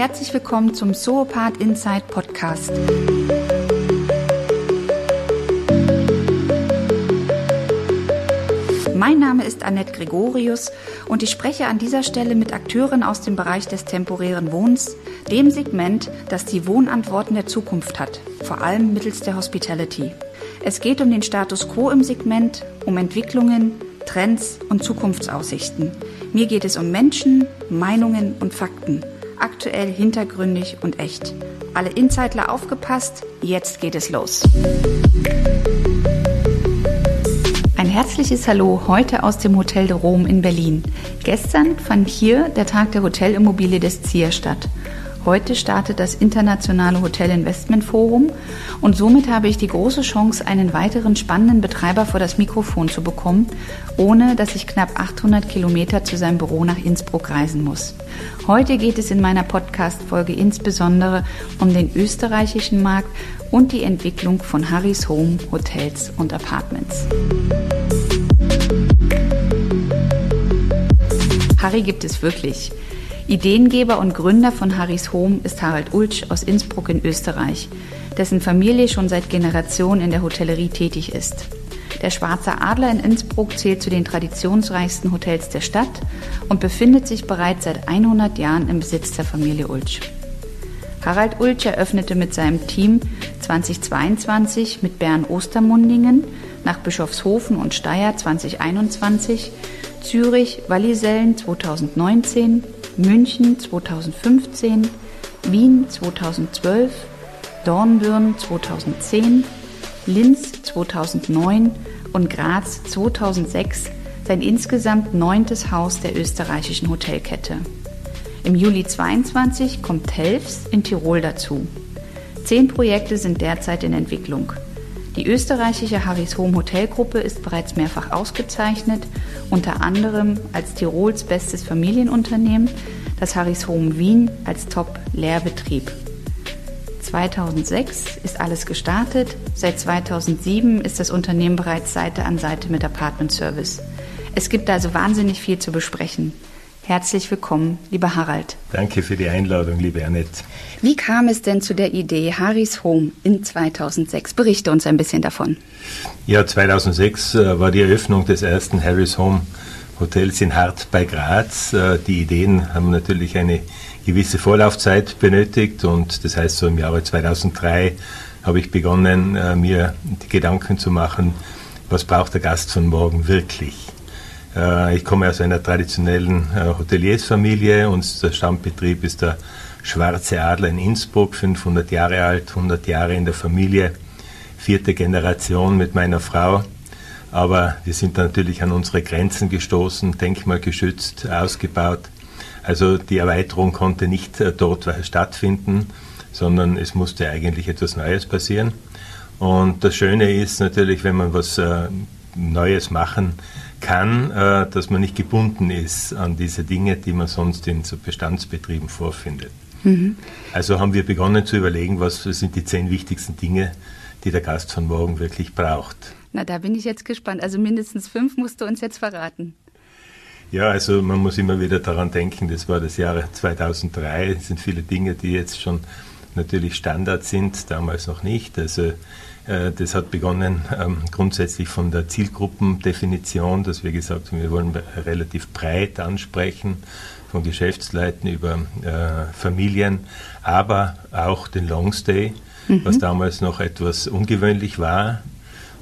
herzlich willkommen zum Zoopath Inside Podcast. Mein Name ist Annette Gregorius und ich spreche an dieser Stelle mit Akteuren aus dem Bereich des temporären Wohnens, dem Segment, das die Wohnantworten der Zukunft hat, vor allem mittels der Hospitality. Es geht um den Status quo im Segment, um Entwicklungen, Trends und Zukunftsaussichten. Mir geht es um Menschen, Meinungen und Fakten. Aktuell, hintergründig und echt. Alle Insider aufgepasst, jetzt geht es los. Ein herzliches Hallo heute aus dem Hotel de Rome in Berlin. Gestern fand hier der Tag der Hotelimmobilie des ZIA statt. Heute startet das Internationale Hotel Investment Forum und somit habe ich die große Chance, einen weiteren spannenden Betreiber vor das Mikrofon zu bekommen, ohne dass ich knapp 800 Kilometer zu seinem Büro nach Innsbruck reisen muss. Heute geht es in meiner Podcast-Folge insbesondere um den österreichischen Markt und die Entwicklung von Harrys Home, Hotels und Apartments. Harry gibt es wirklich. Ideengeber und Gründer von Harrys Home ist Harald Ulsch aus Innsbruck in Österreich, dessen Familie schon seit Generationen in der Hotellerie tätig ist. Der Schwarze Adler in Innsbruck zählt zu den traditionsreichsten Hotels der Stadt und befindet sich bereits seit 100 Jahren im Besitz der Familie Ulsch. Harald Ulsch eröffnete mit seinem Team 2022 mit Bern Ostermundingen nach Bischofshofen und Steyr 2021, Zürich Wallisellen 2019, München 2015, Wien 2012, Dornbirn 2010, Linz 2009 und Graz 2006 sein insgesamt neuntes Haus der österreichischen Hotelkette. Im Juli 22 kommt Telfs in Tirol dazu. Zehn Projekte sind derzeit in Entwicklung. Die österreichische Harrys Home Hotelgruppe ist bereits mehrfach ausgezeichnet, unter anderem als Tirols bestes Familienunternehmen, das Harrys Home Wien als Top-Lehrbetrieb. 2006 ist alles gestartet, seit 2007 ist das Unternehmen bereits Seite an Seite mit Apartment Service. Es gibt also wahnsinnig viel zu besprechen. Herzlich willkommen, lieber Harald. Danke für die Einladung, liebe Annette. Wie kam es denn zu der Idee Harrys Home in 2006? Berichte uns ein bisschen davon. Ja, 2006 äh, war die Eröffnung des ersten Harrys Home Hotels in Hart bei Graz. Äh, die Ideen haben natürlich eine gewisse Vorlaufzeit benötigt und das heißt, so im Jahre 2003 habe ich begonnen, äh, mir die Gedanken zu machen, was braucht der Gast von morgen wirklich? Äh, ich komme aus einer traditionellen äh, Hoteliersfamilie. Unser Stammbetrieb ist der Schwarze Adler in Innsbruck, 500 Jahre alt, 100 Jahre in der Familie, vierte Generation mit meiner Frau. Aber wir sind natürlich an unsere Grenzen gestoßen, denkmalgeschützt, ausgebaut. Also die Erweiterung konnte nicht äh, dort stattfinden, sondern es musste eigentlich etwas Neues passieren. Und das Schöne ist natürlich, wenn man was Neues machen kann, äh, dass man nicht gebunden ist an diese Dinge, die man sonst in so Bestandsbetrieben vorfindet. Mhm. Also haben wir begonnen zu überlegen, was sind die zehn wichtigsten Dinge, die der Gast von morgen wirklich braucht. Na, da bin ich jetzt gespannt. Also mindestens fünf musst du uns jetzt verraten. Ja, also man muss immer wieder daran denken, das war das Jahr 2003, es sind viele Dinge, die jetzt schon natürlich Standard sind, damals noch nicht. Also das hat begonnen ähm, grundsätzlich von der Zielgruppendefinition, dass wir gesagt haben, wir wollen relativ breit ansprechen, von Geschäftsleuten über äh, Familien, aber auch den Longstay, mhm. was damals noch etwas ungewöhnlich war.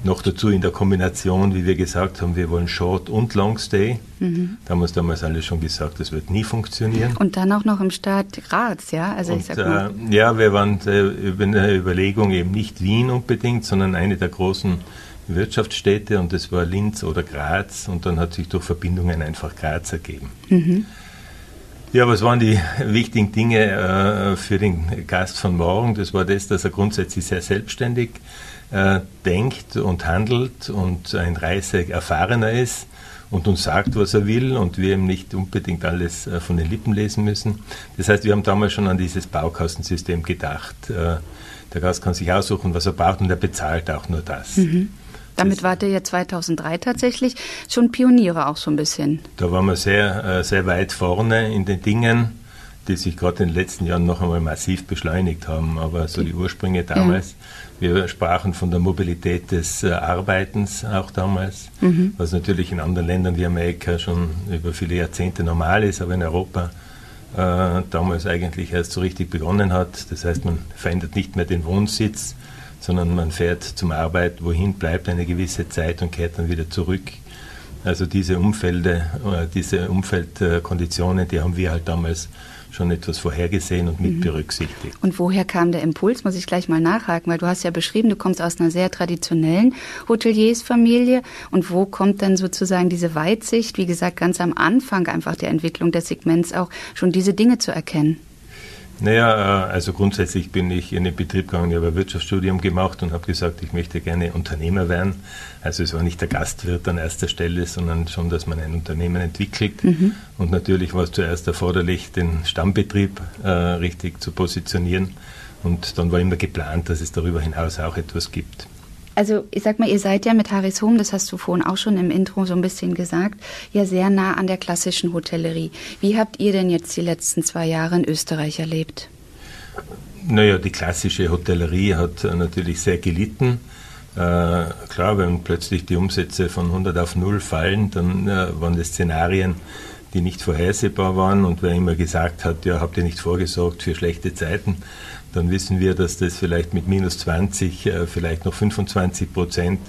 Noch dazu in der Kombination, wie wir gesagt haben, wir wollen Short und Long Stay. Mhm. Da haben wir damals alle schon gesagt, das wird nie funktionieren. Und dann auch noch im Staat Graz, ja? Also und, ich sag mal. Äh, ja, wir waren äh, über eine Überlegung eben nicht Wien unbedingt, sondern eine der großen Wirtschaftsstädte und das war Linz oder Graz und dann hat sich durch Verbindungen einfach Graz ergeben. Mhm. Ja, was waren die wichtigen Dinge äh, für den Gast von morgen? Das war das, dass er grundsätzlich sehr selbstständig äh, denkt und handelt und ein Reiseerfahrener ist und uns sagt, was er will und wir ihm nicht unbedingt alles äh, von den Lippen lesen müssen. Das heißt, wir haben damals schon an dieses Baukastensystem gedacht. Äh, der Gast kann sich aussuchen, was er braucht und er bezahlt auch nur das. Mhm. Damit wart ihr ja 2003 tatsächlich schon Pioniere auch so ein bisschen. Da waren wir sehr, sehr weit vorne in den Dingen die sich gerade in den letzten Jahren noch einmal massiv beschleunigt haben. Aber so die Ursprünge damals, ja. wir sprachen von der Mobilität des äh, Arbeitens auch damals, mhm. was natürlich in anderen Ländern wie Amerika schon über viele Jahrzehnte normal ist, aber in Europa äh, damals eigentlich erst so richtig begonnen hat. Das heißt, man verändert nicht mehr den Wohnsitz, sondern man fährt zum Arbeit, wohin bleibt eine gewisse Zeit und kehrt dann wieder zurück. Also diese Umfelde, äh, diese Umfeldkonditionen, die haben wir halt damals schon etwas vorhergesehen und mit mhm. berücksichtigt. Und woher kam der Impuls? Muss ich gleich mal nachhaken, weil du hast ja beschrieben, du kommst aus einer sehr traditionellen Hoteliersfamilie. Und wo kommt dann sozusagen diese Weitsicht, wie gesagt, ganz am Anfang einfach der Entwicklung des Segments auch schon diese Dinge zu erkennen? Naja, äh, also grundsätzlich bin ich in den Betrieb gegangen, ich habe ein Wirtschaftsstudium gemacht und habe gesagt, ich möchte gerne Unternehmer werden. Also es war nicht der Gastwirt an erster Stelle, sondern schon, dass man ein Unternehmen entwickelt. Mhm. Und natürlich war es zuerst erforderlich, den Stammbetrieb äh, richtig zu positionieren. Und dann war immer geplant, dass es darüber hinaus auch etwas gibt. Also ich sag mal, ihr seid ja mit Harris Home, das hast du vorhin auch schon im Intro so ein bisschen gesagt, ja sehr nah an der klassischen Hotellerie. Wie habt ihr denn jetzt die letzten zwei Jahre in Österreich erlebt? Naja, die klassische Hotellerie hat natürlich sehr gelitten. Äh, klar, wenn plötzlich die Umsätze von 100 auf 0 fallen, dann äh, waren das Szenarien, die nicht vorhersehbar waren. Und wer immer gesagt hat, ja, habt ihr nicht vorgesorgt für schlechte Zeiten, dann wissen wir, dass das vielleicht mit minus 20, äh, vielleicht noch 25 Prozent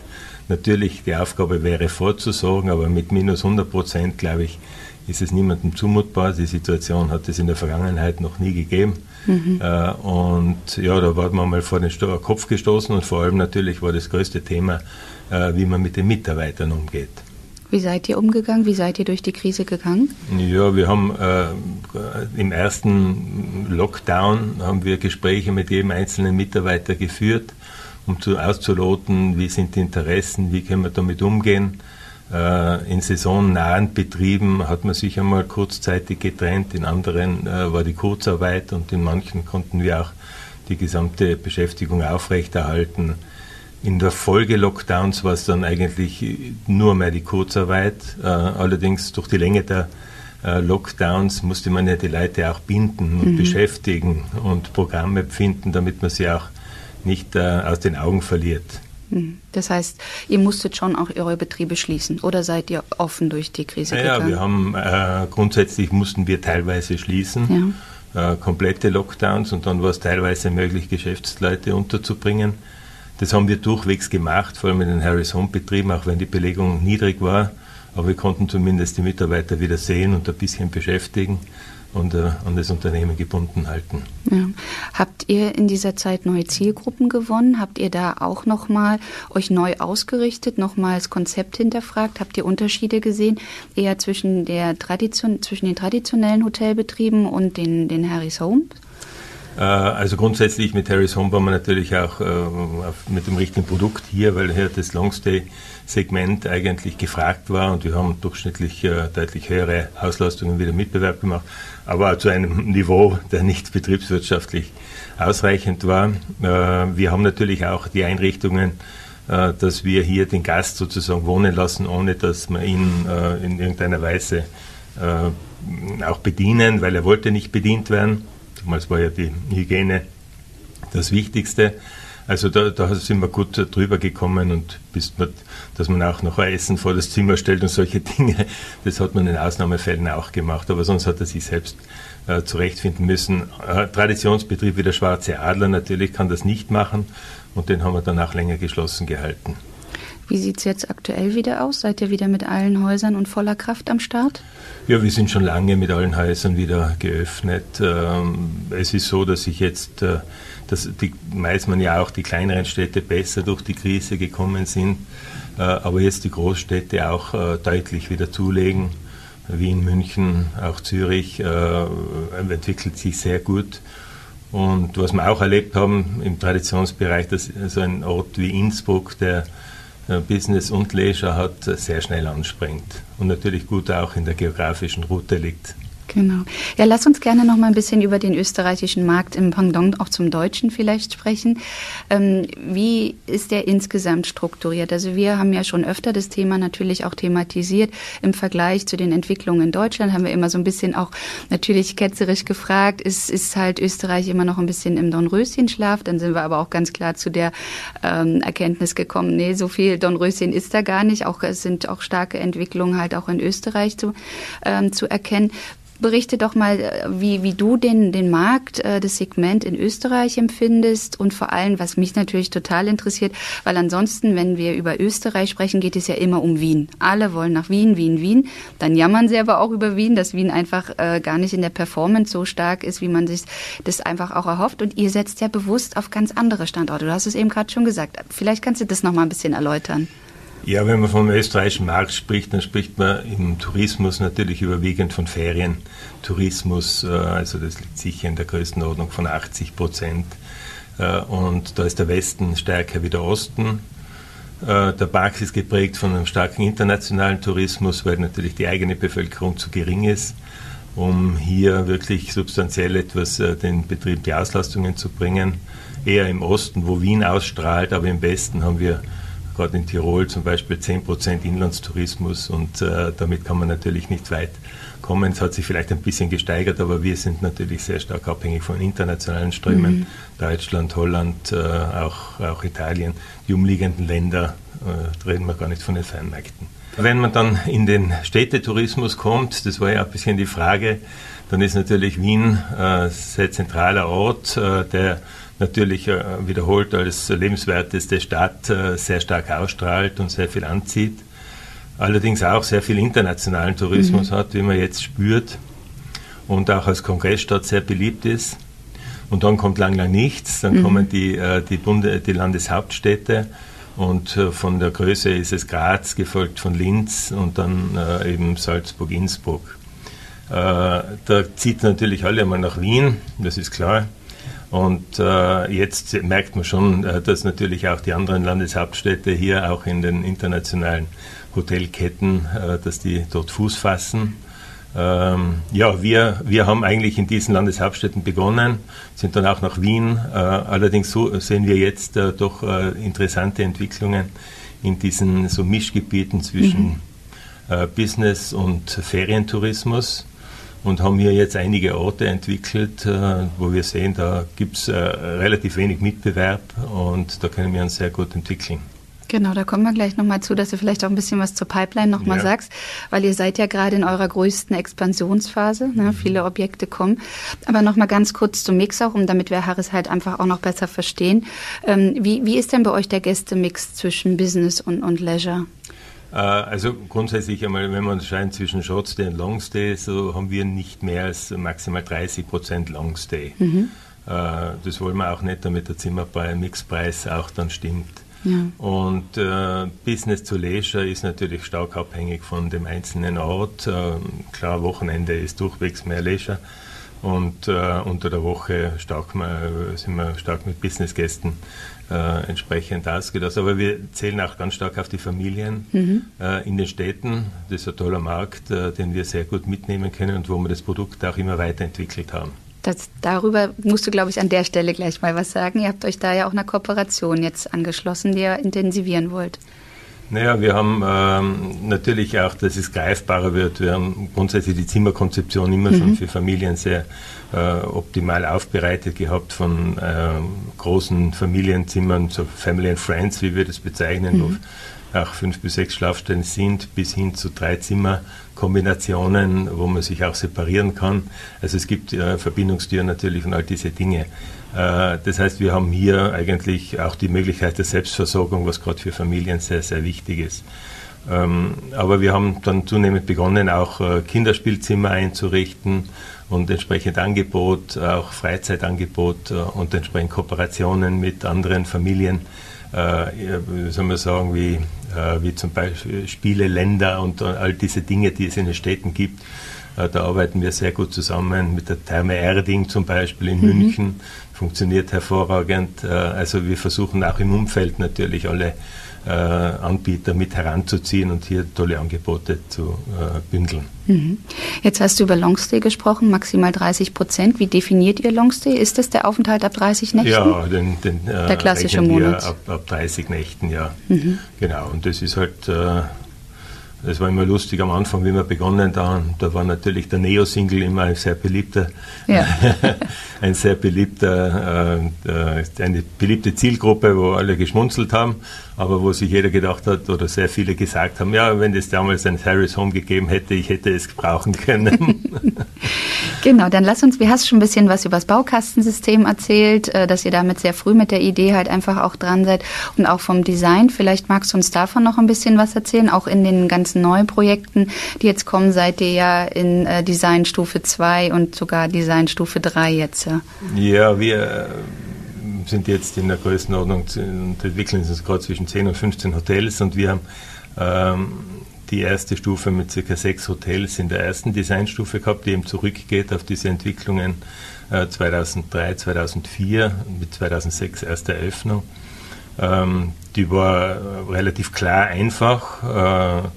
natürlich die Aufgabe wäre vorzusorgen, aber mit minus 100 Prozent, glaube ich, ist es niemandem zumutbar. Die Situation hat es in der Vergangenheit noch nie gegeben. Mhm. Äh, und ja, da war man mal vor den Kopf gestoßen und vor allem natürlich war das größte Thema, äh, wie man mit den Mitarbeitern umgeht. Wie seid ihr umgegangen? Wie seid ihr durch die Krise gegangen? Ja, wir haben äh, im ersten Lockdown haben wir Gespräche mit jedem einzelnen Mitarbeiter geführt, um zu, auszuloten, wie sind die Interessen, wie können wir damit umgehen. Äh, in saisonnahen Betrieben hat man sich einmal kurzzeitig getrennt, in anderen äh, war die Kurzarbeit und in manchen konnten wir auch die gesamte Beschäftigung aufrechterhalten. In der Folge Lockdowns war es dann eigentlich nur mehr die Kurzarbeit. Äh, allerdings durch die Länge der äh, Lockdowns musste man ja die Leute auch binden und mhm. beschäftigen und Programme finden, damit man sie auch nicht äh, aus den Augen verliert. Mhm. Das heißt, ihr musstet schon auch eure Betriebe schließen oder seid ihr offen durch die Krise naja, gegangen? Ja, wir haben äh, grundsätzlich mussten wir teilweise schließen, ja. äh, komplette Lockdowns und dann war es teilweise möglich, Geschäftsleute unterzubringen. Das haben wir durchwegs gemacht, vor allem in den Harris Home Betrieben, auch wenn die Belegung niedrig war. Aber wir konnten zumindest die Mitarbeiter wieder sehen und ein bisschen beschäftigen und äh, an das Unternehmen gebunden halten. Ja. Habt ihr in dieser Zeit neue Zielgruppen gewonnen? Habt ihr da auch nochmal euch neu ausgerichtet, nochmal das Konzept hinterfragt? Habt ihr Unterschiede gesehen, eher zwischen, der Tradition, zwischen den traditionellen Hotelbetrieben und den, den Harris Homes? Äh, also grundsätzlich mit Harris Home waren wir natürlich auch äh, mit dem richtigen Produkt hier, weil hier das Longstay-Segment eigentlich gefragt war und wir haben durchschnittlich äh, deutlich höhere Auslastungen wieder Mitbewerb gemacht, aber zu einem Niveau, der nicht betriebswirtschaftlich ausreichend war. Wir haben natürlich auch die Einrichtungen, dass wir hier den Gast sozusagen wohnen lassen, ohne dass wir ihn in irgendeiner Weise auch bedienen, weil er wollte nicht bedient werden. Damals war ja die Hygiene das Wichtigste. Also da, da sind wir gut drüber gekommen und bis man, dass man auch noch ein Essen vor das Zimmer stellt und solche Dinge, das hat man in Ausnahmefällen auch gemacht. Aber sonst hat er sich selbst äh, zurechtfinden müssen. Äh, Traditionsbetrieb wie der Schwarze Adler natürlich kann das nicht machen und den haben wir dann auch länger geschlossen gehalten. Wie sieht es jetzt aktuell wieder aus? Seid ihr wieder mit allen Häusern und voller Kraft am Start? Ja, wir sind schon lange mit allen Häusern wieder geöffnet. Ähm, es ist so, dass sich jetzt, äh, dass die, weiß man ja auch, die kleineren Städte besser durch die Krise gekommen sind, äh, aber jetzt die Großstädte auch äh, deutlich wieder zulegen. Wien, München, auch Zürich entwickelt sich sehr gut. Und was wir auch erlebt haben im Traditionsbereich, dass so ein Ort wie Innsbruck, der Business und Leisure hat, sehr schnell anspringt und natürlich gut auch in der geografischen Route liegt. Genau. Ja, lass uns gerne noch mal ein bisschen über den österreichischen Markt im Pendant auch zum Deutschen vielleicht sprechen. Ähm, wie ist der insgesamt strukturiert? Also wir haben ja schon öfter das Thema natürlich auch thematisiert. Im Vergleich zu den Entwicklungen in Deutschland haben wir immer so ein bisschen auch natürlich ketzerisch gefragt, ist, ist halt Österreich immer noch ein bisschen im Dornröschenschlaf? Dann sind wir aber auch ganz klar zu der ähm, Erkenntnis gekommen, nee, so viel Dornröschen ist da gar nicht. Auch es sind auch starke Entwicklungen halt auch in Österreich zu, ähm, zu erkennen. Berichte doch mal, äh, wie, wie du den, den Markt, äh, das Segment in Österreich empfindest und vor allem, was mich natürlich total interessiert, weil ansonsten, wenn wir über Österreich sprechen, geht es ja immer um Wien. Alle wollen nach Wien, Wien, Wien. Dann jammern sie aber auch über Wien, dass Wien einfach äh, gar nicht in der Performance so stark ist, wie man sich das einfach auch erhofft. Und ihr setzt ja bewusst auf ganz andere Standorte. Du hast es eben gerade schon gesagt. Vielleicht kannst du das noch mal ein bisschen erläutern. Ja, wenn man vom österreichischen Markt spricht, dann spricht man im Tourismus natürlich überwiegend von Ferientourismus. Äh, also das liegt sicher in der Größenordnung von 80 Prozent. Äh, und da ist der Westen stärker wie der Osten. Äh, der Markt ist geprägt von einem starken internationalen Tourismus, weil natürlich die eigene Bevölkerung zu gering ist, um hier wirklich substanziell etwas den Betrieb, die Auslastungen zu bringen. Eher im Osten, wo Wien ausstrahlt, aber im Westen haben wir gerade in Tirol zum Beispiel 10% Inlandstourismus und äh, damit kann man natürlich nicht weit kommen. Es hat sich vielleicht ein bisschen gesteigert, aber wir sind natürlich sehr stark abhängig von internationalen Strömen. Mhm. Deutschland, Holland, äh, auch, auch Italien, die umliegenden Länder, äh, reden wir gar nicht von den Fernmärkten. Wenn man dann in den Städtetourismus kommt, das war ja ein bisschen die Frage, dann ist natürlich Wien ein äh, sehr zentraler Ort, äh, der natürlich äh, wiederholt als lebenswerteste Stadt äh, sehr stark ausstrahlt und sehr viel anzieht. Allerdings auch sehr viel internationalen Tourismus mhm. hat, wie man jetzt spürt und auch als Kongressstadt sehr beliebt ist. Und dann kommt lang, lang nichts. Dann mhm. kommen die, äh, die, Bunde, die Landeshauptstädte und von der Größe ist es Graz, gefolgt von Linz und dann eben Salzburg, Innsbruck. da zieht natürlich alle mal nach Wien, das ist klar. Und äh, jetzt merkt man schon, äh, dass natürlich auch die anderen Landeshauptstädte hier auch in den internationalen Hotelketten, äh, dass die dort Fuß fassen. Ähm, ja, wir, wir haben eigentlich in diesen Landeshauptstädten begonnen, sind dann auch nach Wien. Äh, allerdings so, sehen wir jetzt äh, doch äh, interessante Entwicklungen in diesen so Mischgebieten zwischen mhm. Business und Ferientourismus und haben hier jetzt einige Orte entwickelt, äh, wo wir sehen, da gibt es äh, relativ wenig Mitbewerb und da können wir uns sehr gut entwickeln. Genau, da kommen wir gleich nochmal zu, dass du vielleicht auch ein bisschen was zur Pipeline nochmal ja. sagst, weil ihr seid ja gerade in eurer größten Expansionsphase, ne? Mhm. viele Objekte kommen. Aber nochmal ganz kurz zum Mix auch, um damit wir Harris halt einfach auch noch besser verstehen. Ähm, wie, wie ist denn bei euch der Gästemix zwischen Business und, und Leisure? Äh, also grundsätzlich einmal, wenn man unterscheiden zwischen Shortstay und Longstay, so haben wir nicht mehr als maximal 30 Prozent Longstay. Mhm. Äh, das wollen wir auch nicht, damit der Zimmerpreis, auch dann stimmt. Ja. Und äh, Business to Leisure ist natürlich stark abhängig von dem einzelnen Ort. Äh, klar, Wochenende ist durchwegs mehr Leisure und äh, unter der Woche stark, sind wir stark mit Businessgästen äh, entsprechend ausgedacht. Aber wir zählen auch ganz stark auf die Familien mhm. äh, in den Städten. Das ist ein toller Markt, äh, den wir sehr gut mitnehmen können und wo wir das Produkt auch immer weiterentwickelt haben. Das, darüber musst du, glaube ich, an der Stelle gleich mal was sagen. Ihr habt euch da ja auch einer Kooperation jetzt angeschlossen, die ihr intensivieren wollt. Naja, wir haben ähm, natürlich auch, dass es greifbarer wird. Wir haben grundsätzlich die Zimmerkonzeption immer mhm. schon für Familien sehr äh, optimal aufbereitet gehabt, von äh, großen Familienzimmern, so Family and Friends, wie wir das bezeichnen, mhm. wo auch fünf bis sechs Schlafstellen sind, bis hin zu drei Zimmerkombinationen, wo man sich auch separieren kann. Also es gibt äh, Verbindungstüren natürlich und all diese Dinge. Äh, das heißt, wir haben hier eigentlich auch die Möglichkeit der Selbstversorgung, was gerade für Familien sehr, sehr wichtig ist. Ähm, aber wir haben dann zunehmend begonnen, auch äh, Kinderspielzimmer einzurichten und entsprechend Angebot, auch Freizeitangebot äh, und entsprechend Kooperationen mit anderen Familien, wie soll man sagen, wie, wie zum Beispiel Spiele, Länder und all diese Dinge, die es in den Städten gibt äh, da arbeiten wir sehr gut zusammen mit der Therme Erding zum Beispiel in mhm. München. Funktioniert hervorragend. Äh, also wir versuchen auch im Umfeld natürlich alle äh, Anbieter mit heranzuziehen und hier tolle Angebote zu äh, bündeln. Mhm. Jetzt hast du über Longstay gesprochen, maximal 30 Prozent. Wie definiert ihr Longstay? Ist das der Aufenthalt ab 30 Nächten? Ja, den, den, der klassische Monat. Ab, ab 30 Nächten, ja. Mhm. Genau, und das ist halt das war immer lustig am Anfang, wie wir begonnen haben. Da war natürlich der Neo-Single immer ein sehr beliebter, ja. ein sehr beliebter, äh, äh, eine beliebte Zielgruppe, wo alle geschmunzelt haben aber wo sich jeder gedacht hat oder sehr viele gesagt haben, ja, wenn es damals ein Harris Home gegeben hätte, ich hätte es brauchen können. genau, dann lass uns, wie hast schon ein bisschen was über das Baukastensystem erzählt, äh, dass ihr damit sehr früh mit der Idee halt einfach auch dran seid und auch vom Design. Vielleicht magst du uns davon noch ein bisschen was erzählen, auch in den ganzen neuen Projekten, die jetzt kommen, seid ihr ja in äh, Designstufe 2 und sogar Designstufe 3 jetzt. Ja, wir sind jetzt in der Größenordnung und entwickeln uns gerade zwischen 10 und 15 Hotels und wir haben ähm, die erste Stufe mit ca. sechs Hotels in der ersten Designstufe gehabt, die eben zurückgeht auf diese Entwicklungen äh, 2003, 2004 mit 2006 erste Eröffnung. Ähm, die war relativ klar einfach, äh,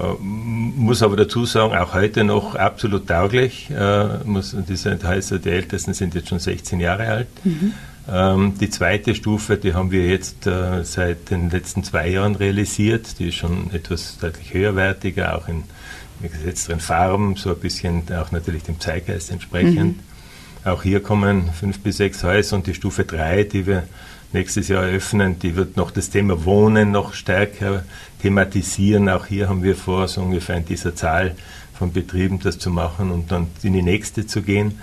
äh, muss aber dazu sagen, auch heute noch absolut tauglich. Äh, muss, diese, die Ältesten sind jetzt schon 16 Jahre alt. Mhm. Ähm, die zweite Stufe, die haben wir jetzt äh, seit den letzten zwei Jahren realisiert. Die ist schon etwas deutlich höherwertiger, auch in gesetzteren Farben, so ein bisschen auch natürlich dem Zeitgeist entsprechend. Mhm. Auch hier kommen fünf bis sechs Häuser und die Stufe drei, die wir nächstes Jahr eröffnen, die wird noch das Thema Wohnen noch stärker thematisieren. Auch hier haben wir vor, so ungefähr in dieser Zahl von Betrieben das zu machen und dann in die nächste zu gehen.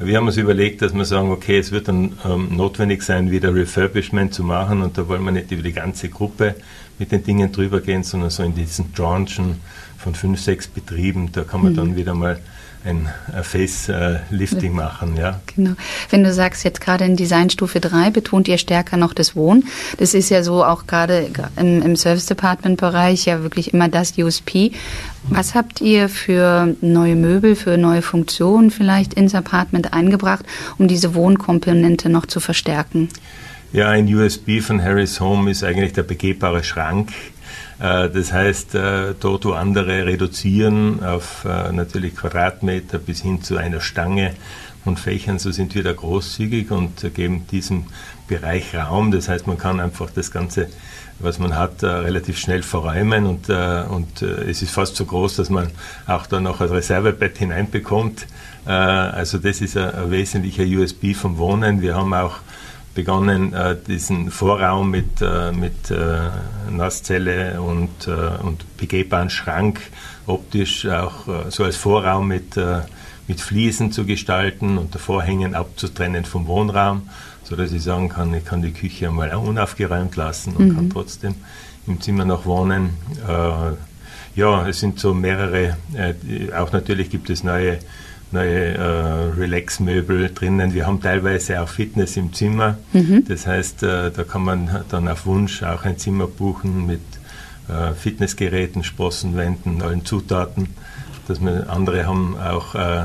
Wir haben uns überlegt, dass wir sagen, okay, es wird dann ähm, notwendig sein, wieder Refurbishment zu machen und da wollen wir nicht über die ganze Gruppe mit den Dingen drüber gehen, sondern so in diesen Tranchen von fünf, sechs Betrieben, da kann man mhm. dann wieder mal ein Face-Lifting machen. Ja. Genau. Wenn du sagst, jetzt gerade in Designstufe 3 betont ihr stärker noch das Wohnen. Das ist ja so auch gerade im, im Service Department-Bereich ja wirklich immer das USP. Was habt ihr für neue Möbel, für neue Funktionen vielleicht ins Apartment eingebracht, um diese Wohnkomponente noch zu verstärken? Ja, ein USB von Harris Home ist eigentlich der begehbare Schrank. Äh, das heißt, äh, dort, wo andere reduzieren auf äh, natürlich Quadratmeter bis hin zu einer Stange und Fächern, so sind wir da großzügig und geben diesem Bereich Raum. Das heißt, man kann einfach das Ganze was man hat, relativ schnell verräumen und, und es ist fast so groß, dass man auch da noch ein Reservebett hineinbekommt. also das ist ein, ein wesentlicher USB vom Wohnen. Wir haben auch begonnen, äh, diesen Vorraum mit, äh, mit äh, Nasszelle und, und begehbaren Schrank optisch auch so als Vorraum mit, mit Fliesen zu gestalten und der Vorhängen abzutrennen vom Wohnraum, sodass ich sagen kann, ich kann die Küche einmal unaufgeräumt lassen und mhm. kann trotzdem im Zimmer noch wohnen. ja, es sind so mehrere, auch natürlich gibt es neue neue äh, Relax-Möbel drinnen. Wir haben teilweise auch Fitness im Zimmer. Mhm. Das heißt, äh, da kann man dann auf Wunsch auch ein Zimmer buchen mit äh, Fitnessgeräten, Sprossenwänden, allen Zutaten. Dass wir, andere haben auch äh,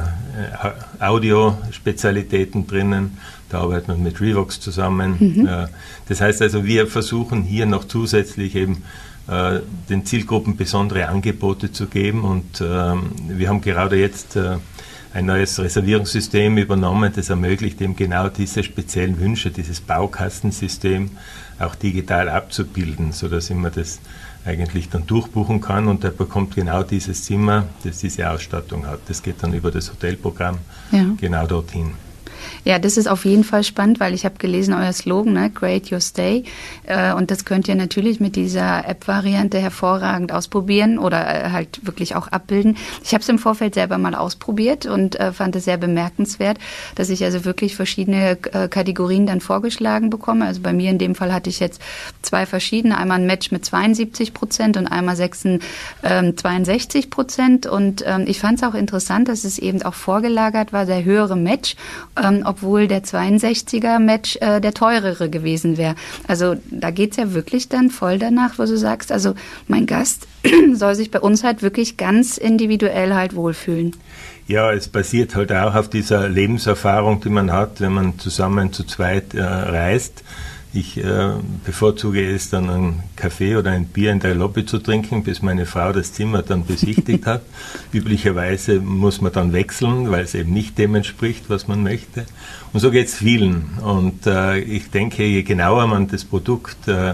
Audio-Spezialitäten drinnen. Da arbeiten wir mit Revox zusammen. Mhm. Äh, das heißt also, wir versuchen hier noch zusätzlich eben äh, den Zielgruppen besondere Angebote zu geben. Und ähm, wir haben gerade jetzt ein neues Reservierungssystem übernommen, das ermöglicht eben genau diese speziellen Wünsche, dieses Baukastensystem auch digital abzubilden, sodass immer das eigentlich dann durchbuchen kann und er bekommt genau dieses Zimmer, das diese Ausstattung hat. Das geht dann über das Hotelprogramm ja. genau dorthin. Ja, das ist auf jeden Fall spannend, weil ich habe gelesen, euer Slogan, ne, Create Your Stay. Äh, und das könnt ihr natürlich mit dieser App-Variante hervorragend ausprobieren oder äh, halt wirklich auch abbilden. Ich habe es im Vorfeld selber mal ausprobiert und äh, fand es sehr bemerkenswert, dass ich also wirklich verschiedene äh, Kategorien dann vorgeschlagen bekomme. Also bei mir in dem Fall hatte ich jetzt zwei verschiedene. Einmal ein Match mit 72 Prozent und einmal 6, ähm, 62 Prozent. Und ähm, ich fand es auch interessant, dass es eben auch vorgelagert war, der höhere Match. Ähm, obwohl der 62er Match äh, der teurere gewesen wäre. Also da geht's ja wirklich dann voll danach, wo du sagst, also mein Gast soll sich bei uns halt wirklich ganz individuell halt wohlfühlen. Ja, es basiert halt auch auf dieser Lebenserfahrung, die man hat, wenn man zusammen zu zweit äh, reist. Ich äh, bevorzuge es dann einen Kaffee oder ein Bier in der Lobby zu trinken, bis meine Frau das Zimmer dann besichtigt hat. Üblicherweise muss man dann wechseln, weil es eben nicht dem entspricht, was man möchte. Und so geht es vielen. Und äh, ich denke, je genauer man das Produkt äh,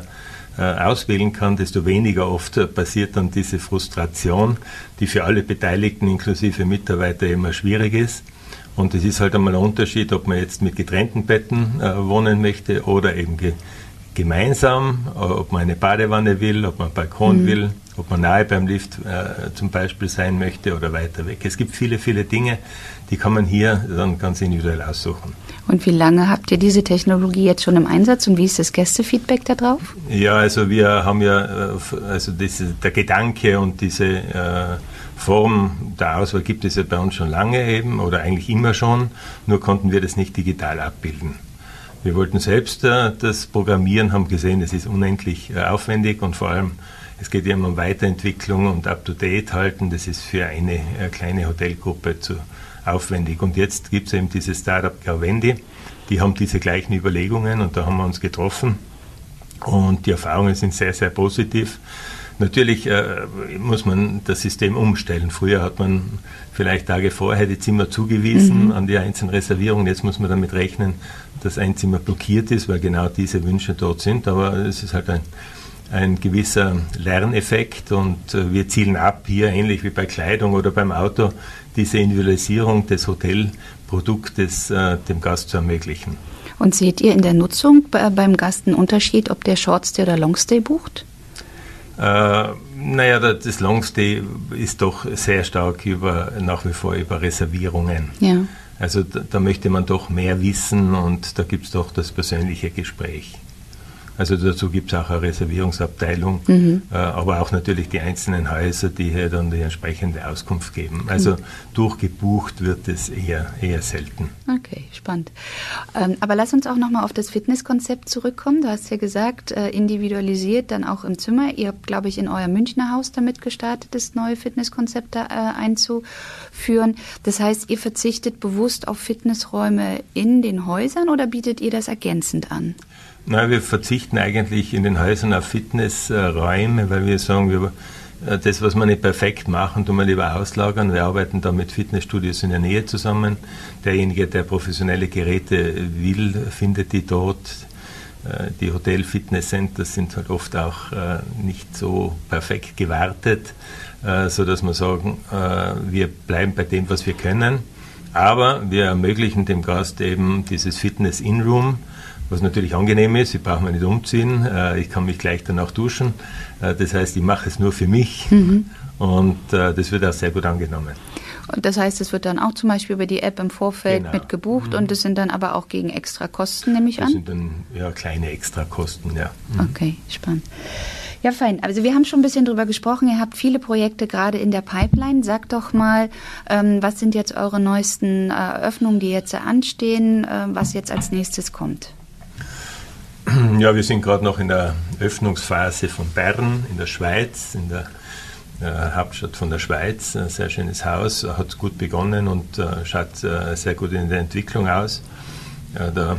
äh, auswählen kann, desto weniger oft passiert dann diese Frustration, die für alle Beteiligten inklusive Mitarbeiter immer schwierig ist. Und es ist halt einmal ein Unterschied, ob man jetzt mit getrennten Betten äh, wohnen möchte oder eben ge gemeinsam, äh, ob man eine Badewanne will, ob man einen Balkon mhm. will, ob man nahe beim Lift äh, zum Beispiel sein möchte oder weiter weg. Es gibt viele, viele Dinge, die kann man hier dann ganz individuell aussuchen. Und wie lange habt ihr diese Technologie jetzt schon im Einsatz und wie ist das Gästefeedback darauf? Ja, also wir haben ja, äh, also diese, der Gedanke und diese äh, Form der Auswahl gibt es ja bei uns schon lange eben oder eigentlich immer schon, nur konnten wir das nicht digital abbilden. Wir wollten selbst äh, das programmieren, haben gesehen, es ist unendlich äh, aufwendig und vor allem es geht ja um Weiterentwicklung und Up-to-Date halten. Das ist für eine äh, kleine Hotelgruppe zu aufwendig. Und jetzt gibt es eben dieses Startup Garvendi, die haben diese gleichen Überlegungen und da haben wir uns getroffen. Und die Erfahrungen sind sehr, sehr positiv. Natürlich äh, muss man das System umstellen. Früher hat man vielleicht Tage vorher die Zimmer zugewiesen mhm. an die einzelnen Reservierungen. Jetzt muss man damit rechnen, dass ein Zimmer blockiert ist, weil genau diese Wünsche dort sind. Aber es ist halt ein, ein gewisser Lerneffekt und äh, wir zielen ab, hier ähnlich wie bei Kleidung oder beim Auto, diese Individualisierung des Hotelproduktes äh, dem Gast zu ermöglichen. Und seht ihr in der Nutzung beim Gast einen Unterschied, ob der Shortstay oder Longstay bucht? Äh, naja, das Longstay ist doch sehr stark über, nach wie vor über Reservierungen. Ja. Also da, da möchte man doch mehr wissen und da gibt es doch das persönliche Gespräch. Also dazu gibt es auch eine Reservierungsabteilung, mhm. äh, aber auch natürlich die einzelnen Häuser, die hier dann die entsprechende Auskunft geben. Also mhm. durchgebucht wird es eher, eher selten. Okay, spannend. Ähm, aber lass uns auch nochmal auf das Fitnesskonzept zurückkommen. Du hast ja gesagt, äh, individualisiert dann auch im Zimmer. Ihr habt, glaube ich, in euer Münchner Haus damit gestartet, das neue Fitnesskonzept da äh, einzuführen. Das heißt, ihr verzichtet bewusst auf Fitnessräume in den Häusern oder bietet ihr das ergänzend an? Nein, wir verzichten eigentlich in den Häusern auf Fitnessräume, weil wir sagen, wir, äh, das, was wir nicht perfekt machen, tun wir lieber auslagern. Wir arbeiten da mit Fitnessstudios in der Nähe zusammen. Derjenige, der professionelle Geräte will, findet die dort. Äh, die Hotel-Fitness-Centers sind halt oft auch äh, nicht so perfekt gewartet, sodass wir sagen, wir bleiben bei dem, was wir können. Aber wir ermöglichen dem Gast eben dieses Fitness-In-Room was natürlich angenehm ist. Ich brauche mich nicht umziehen, äh, ich kann mich gleich danach duschen. Äh, das heißt, ich mache es nur für mich mhm. und äh, das wird auch sehr gut angenommen. Und das heißt, es wird dann auch zum Beispiel über die App im Vorfeld genau. mit gebucht mhm. und das sind dann aber auch gegen extra Kosten, nehme ich das an? Das sind dann ja kleine Extrakosten, ja. Mhm. Okay, spannend. Ja, fein. Also wir haben schon ein bisschen drüber gesprochen. Ihr habt viele Projekte gerade in der Pipeline. Sagt doch mal, ähm, was sind jetzt eure neuesten Eröffnungen, die jetzt anstehen, äh, was jetzt als nächstes kommt? Ja, wir sind gerade noch in der Öffnungsphase von Bern in der Schweiz, in der äh, Hauptstadt von der Schweiz. Ein sehr schönes Haus, hat gut begonnen und äh, schaut äh, sehr gut in der Entwicklung aus. Äh, der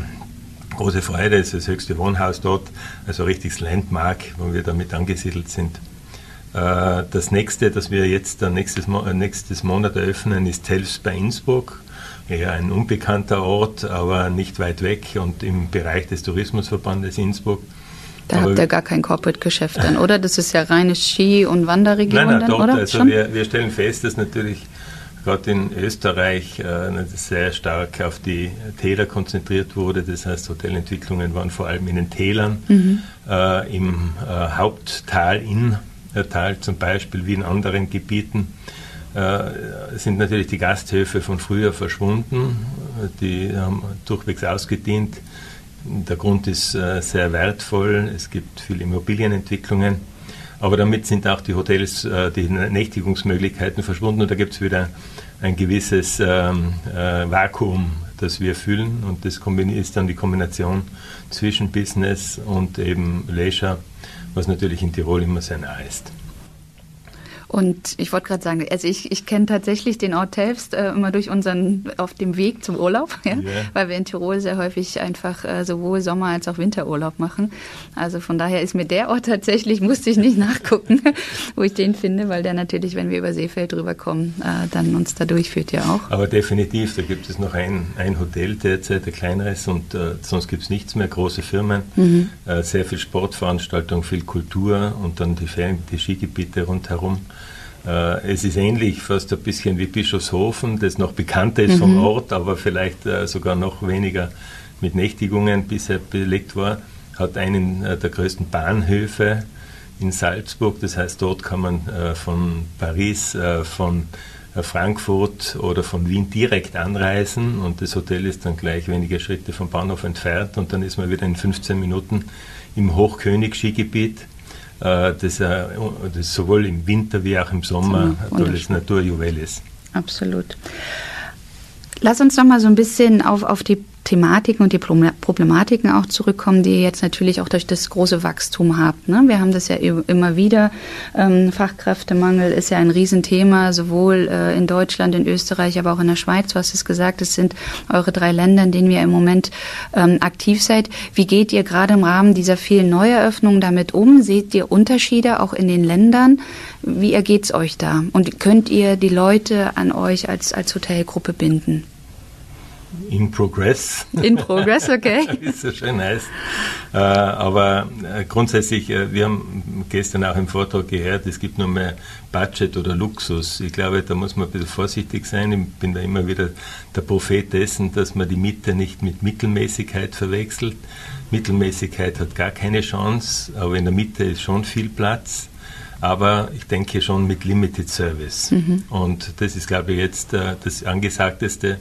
große Freude ist das höchste Wohnhaus dort, also richtiges Landmark, wo wir damit angesiedelt sind. Äh, das nächste, das wir jetzt nächstes, Mo nächstes Monat eröffnen, ist Telfs bei Innsbruck eher ein unbekannter Ort, aber nicht weit weg und im Bereich des Tourismusverbandes Innsbruck. Da aber habt ihr gar kein Corporate-Geschäft dann, oder? Das ist ja reine Ski- und Wanderregion nein, nein, dort, oder? Also wir, wir, stellen fest, dass natürlich gerade in Österreich äh, sehr stark auf die Täler konzentriert wurde. Das heißt, Hotelentwicklungen waren vor allem in den Tälern, mhm. äh, im äh, Haupttal, Inntal zum Beispiel, wie in anderen Gebieten äh, sind natürlich die Gasthöfe von früher verschwunden. Die haben durchwegs ausgedient. Der Grund ist äh, sehr wertvoll. Es gibt viele Immobilienentwicklungen. Aber damit sind auch die Hotels, äh, die Nächtigungsmöglichkeiten verschwunden und da gibt es wieder ein gewisses ähm, äh, Vakuum, das wir füllen und das ist dann die Kombination zwischen Business und eben Leisure, was natürlich in Tirol immer sehr nah ist. Und ich wollte gerade sagen, also ich, ich kenne tatsächlich den Ort Telfst äh, immer durch unseren, auf dem Weg zum Urlaub, ja? Yeah. weil wir in Tirol sehr häufig einfach äh, sowohl Sommer- als auch Winterurlaub machen. Also von daher ist mir der Ort tatsächlich, musste ich nicht nachgucken, wo ich den finde, weil der natürlich, wenn wir über Seefeld rüberkommen, äh, dann uns da durchführt ja auch. Aber definitiv, da gibt es noch ein, ein Hotel derzeit, ein kleineres und äh, sonst gibt es nichts mehr, große Firmen, mhm. äh, sehr viel Sportveranstaltung, viel Kultur und dann die, Ferien, die Skigebiete rundherum. Äh, es ist ähnlich, fast ein bisschen wie Bischofshofen, das noch bekannter ist mhm. vom Ort, aber vielleicht äh, sogar noch weniger mit Nächtigungen bisher belegt war, hat einen äh, der größten Bahnhöfe in Salzburg. Das heißt, dort kann man von Paris, von Frankfurt oder von Wien direkt anreisen und das Hotel ist dann gleich wenige Schritte vom Bahnhof entfernt und dann ist man wieder in 15 Minuten im Hochkönig-Skigebiet das, äh, das sowohl im Winter wie auch im Sommer ein tolles Naturjuwel ist. Absolut. Lass uns noch mal so ein bisschen auf, auf die Thematiken und die Problematiken auch zurückkommen, die ihr jetzt natürlich auch durch das große Wachstum habt. Ne? Wir haben das ja immer wieder. Ähm, Fachkräftemangel ist ja ein Riesenthema, sowohl äh, in Deutschland, in Österreich, aber auch in der Schweiz. Du hast es gesagt, es sind eure drei Länder, in denen ihr im Moment ähm, aktiv seid. Wie geht ihr gerade im Rahmen dieser vielen Neueröffnungen damit um? Seht ihr Unterschiede auch in den Ländern? Wie ergeht es euch da? Und könnt ihr die Leute an euch als, als Hotelgruppe binden? In progress. In progress, okay. Wie es so schön heißt. Äh, aber äh, grundsätzlich, äh, wir haben gestern auch im Vortrag gehört, es gibt nur mehr Budget oder Luxus. Ich glaube, da muss man ein bisschen vorsichtig sein. Ich bin da immer wieder der Prophet dessen, dass man die Mitte nicht mit Mittelmäßigkeit verwechselt. Mittelmäßigkeit hat gar keine Chance, aber in der Mitte ist schon viel Platz aber ich denke schon mit Limited Service. Mhm. Und das ist, glaube ich, jetzt das Angesagteste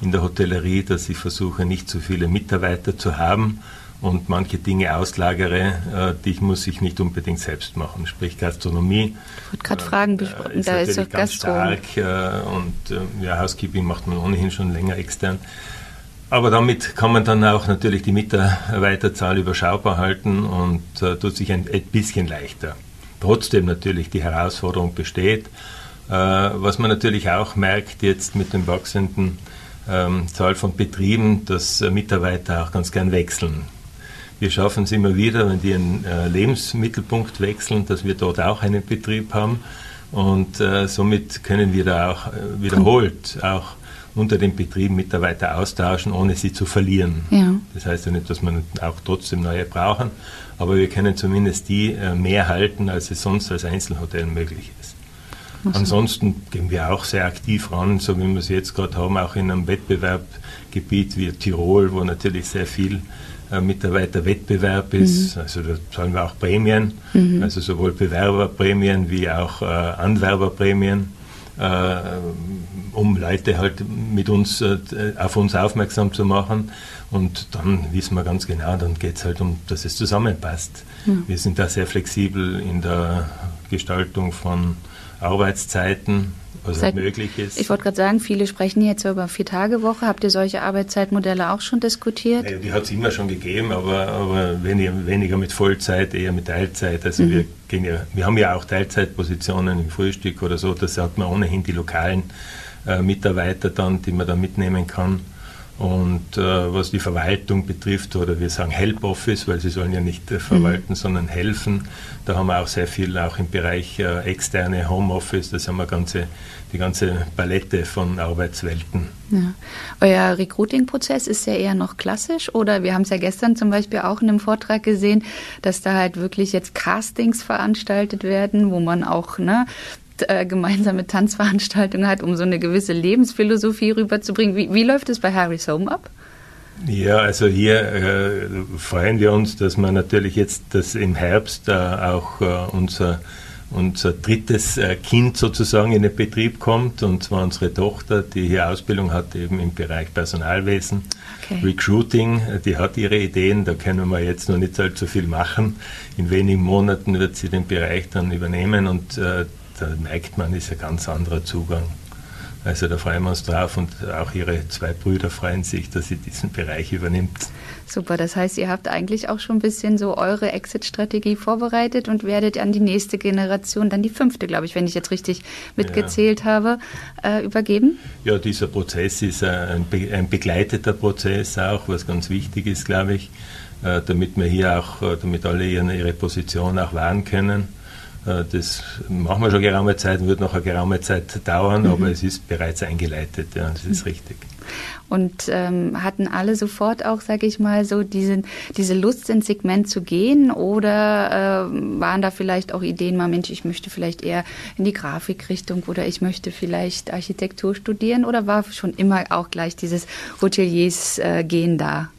in der Hotellerie, dass ich versuche, nicht zu viele Mitarbeiter zu haben und manche Dinge auslagere, äh, die muss ich nicht unbedingt selbst machen. Sprich Gastronomie. Ich wollte gerade fragen, äh, ist da ist doch ganz Gastro. stark äh, und äh, ja, Housekeeping macht man ohnehin schon länger extern. Aber damit kann man dann auch natürlich die Mitarbeiterzahl überschaubar halten und äh, tut sich ein, ein, bisschen leichter. Trotzdem natürlich die Herausforderung besteht. Was man natürlich auch merkt jetzt mit dem wachsenden ähm, Zahl von Betrieben, dass äh, Mitarbeiter auch ganz gern wechseln. Wir schaffen es immer wieder, wenn die einen äh, Lebensmittelpunkt wechseln, dass wir dort auch einen Betrieb haben. Und äh, somit können wir da auch äh, wiederholt auch unter den Betrieben Mitarbeiter austauschen, ohne sie zu verlieren. Ja. Das heißt ja nicht, dass wir auch trotzdem neue brauchen, aber wir können zumindest die äh, mehr halten, als es sonst als Einzelhotel möglich ist. Ansonsten gehen wir auch sehr aktiv ran, so wie wir es jetzt gerade haben, auch in einem Wettbewerbgebiet wie Tirol, wo natürlich sehr viel äh, Mitarbeiterwettbewerb ist. Mhm. Also da zahlen wir auch Prämien, mhm. also sowohl Bewerberprämien wie auch äh, Anwerberprämien, äh, um Leute halt mit uns äh, auf uns aufmerksam zu machen. Und dann wissen wir ganz genau, dann geht es halt um, dass es zusammenpasst. Mhm. Wir sind da sehr flexibel in der Gestaltung von Arbeitszeiten, was Seit, möglich ist. Ich wollte gerade sagen, viele sprechen jetzt über Vier-Tage-Woche. Habt ihr solche Arbeitszeitmodelle auch schon diskutiert? Ja, die hat es immer schon gegeben, aber, aber weniger, weniger, mit Vollzeit, eher mit Teilzeit. Also mhm. wir, gehen ja, wir haben ja auch Teilzeitpositionen im Frühstück oder so. Das hat man ohnehin die lokalen äh, Mitarbeiter dann, die man da mitnehmen kann. Und äh, was die Verwaltung betrifft, oder wir sagen Help Office, weil sie sollen ja nicht äh, verwalten, mhm. sondern helfen, da haben wir auch sehr viel auch im Bereich äh, externe Homeoffice, das haben wir ganze, die ganze Palette von Arbeitswelten. Ja. Euer Recruiting-Prozess ist ja eher noch klassisch oder wir haben es ja gestern zum Beispiel auch in einem Vortrag gesehen, dass da halt wirklich jetzt Castings veranstaltet werden, wo man auch ne, äh, gemeinsame Tanzveranstaltungen hat, um so eine gewisse Lebensphilosophie rüberzubringen. Wie, wie läuft es bei Harry's Home ab? Ja, also hier äh, freuen wir uns, dass man natürlich jetzt, dass im Herbst äh, auch äh, unser, unser drittes äh, Kind sozusagen in den Betrieb kommt, und zwar unsere Tochter, die hier Ausbildung hat, eben im Bereich Personalwesen, okay. Recruiting, die hat ihre Ideen, da können wir jetzt noch nicht allzu viel machen. In wenigen Monaten wird sie den Bereich dann übernehmen und äh, da merkt man, ist ein ganz anderer Zugang. Also da freuen wir uns drauf und auch ihre zwei Brüder freuen sich, dass sie diesen Bereich übernimmt. Super, das heißt, ihr habt eigentlich auch schon ein bisschen so eure Exit-Strategie vorbereitet und werdet an die nächste Generation, dann die fünfte, glaube ich, wenn ich jetzt richtig mitgezählt ja. habe, äh, übergeben? Ja, dieser Prozess ist ein, be ein, begleiteter Prozess auch, was ganz wichtig ist, glaube ich, äh, damit wir hier auch, äh, damit alle ihre Position auch wahren können. Äh, das machen wir schon geraume Zeit, wird noch eine geraume Zeit dauern, mhm. aber es ist bereits eingeleitet, ja, das ist mhm. richtig. Und ähm, hatten alle sofort auch, sage ich mal, so diese, diese Lust ins Segment zu gehen oder äh, waren da vielleicht auch Ideen, mal Mensch, ich möchte vielleicht eher in die Grafikrichtung oder ich möchte vielleicht Architektur studieren oder war schon immer auch gleich dieses Hoteliers äh, gehen da?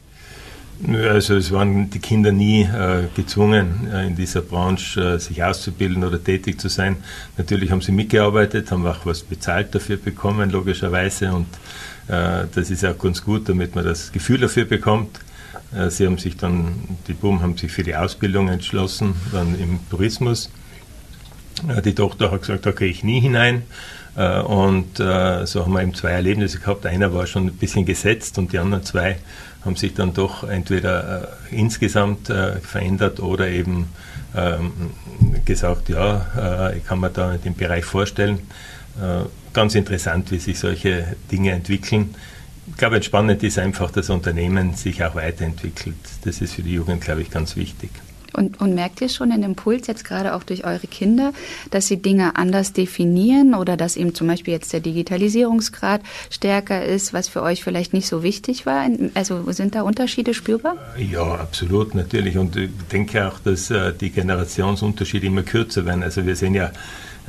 Also es waren die Kinder nie äh, gezwungen, äh, in dieser Branche äh, sich auszubilden oder tätig zu sein. Natürlich haben sie mitgearbeitet, haben auch was bezahlt dafür bekommen, logischerweise. Und äh, das ist auch ganz gut, damit man das Gefühl dafür bekommt. Äh, sie haben sich dann, die Buben haben sich für die Ausbildung entschlossen, dann im Tourismus. Äh, die Tochter hat gesagt, da gehe ich nie hinein. Und so haben wir eben zwei Erlebnisse gehabt. Einer war schon ein bisschen gesetzt und die anderen zwei haben sich dann doch entweder äh, insgesamt äh, verändert oder eben ähm, gesagt, ja, äh, ich kann mir da den Bereich vorstellen. Äh, ganz interessant, wie sich solche Dinge entwickeln. Ich glaube, spannend ist einfach, dass Unternehmen sich auch weiterentwickelt. Das ist für die Jugend, glaube ich, ganz wichtig. Und, und, merkt ihr schon den Impuls jetzt gerade auch durch eure Kinder, dass sie Dinge anders definieren oder dass eben zum Beispiel jetzt der Digitalisierungsgrad stärker ist, was für euch vielleicht nicht so wichtig war? Also sind da Unterschiede spürbar? Ja, absolut, natürlich. Und ich denke auch, dass äh, die Generationsunterschiede immer kürzer werden. Also wir sehen ja